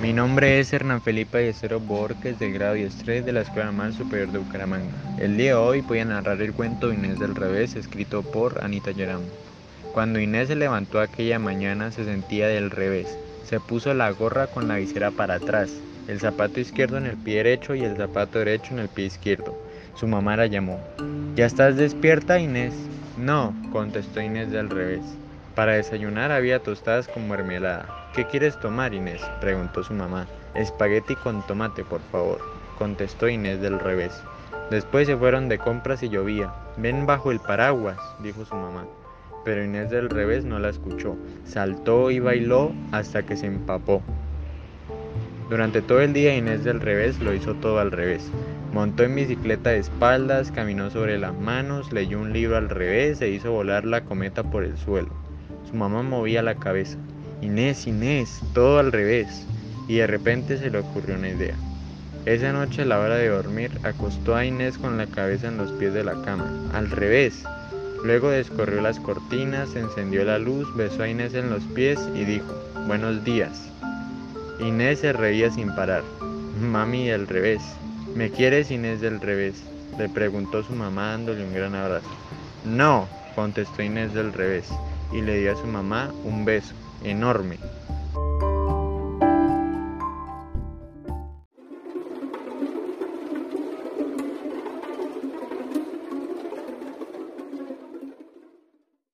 Mi nombre es Hernán Felipe Ayestero Borges del grado 10-3 de la Escuela Normal Superior de Bucaramanga. El día de hoy voy a narrar el cuento Inés del Revés escrito por Anita Yeram. Cuando Inés se levantó aquella mañana se sentía del revés. Se puso la gorra con la visera para atrás, el zapato izquierdo en el pie derecho y el zapato derecho en el pie izquierdo. Su mamá la llamó. ¿Ya estás despierta, Inés? No, contestó Inés del revés. Para desayunar había tostadas con mermelada. ¿Qué quieres tomar, Inés? preguntó su mamá. Espagueti con tomate, por favor, contestó Inés del revés. Después se fueron de compras y llovía. Ven bajo el paraguas, dijo su mamá. Pero Inés del revés no la escuchó. Saltó y bailó hasta que se empapó. Durante todo el día Inés del revés lo hizo todo al revés. Montó en bicicleta de espaldas, caminó sobre las manos, leyó un libro al revés e hizo volar la cometa por el suelo. Su mamá movía la cabeza. Inés, Inés, todo al revés. Y de repente se le ocurrió una idea. Esa noche a la hora de dormir acostó a Inés con la cabeza en los pies de la cama, al revés. Luego descorrió las cortinas, encendió la luz, besó a Inés en los pies y dijo, buenos días. Inés se reía sin parar. Mami del revés. ¿Me quieres Inés del revés? Le preguntó su mamá dándole un gran abrazo. No, contestó Inés del revés y le dio a su mamá un beso enorme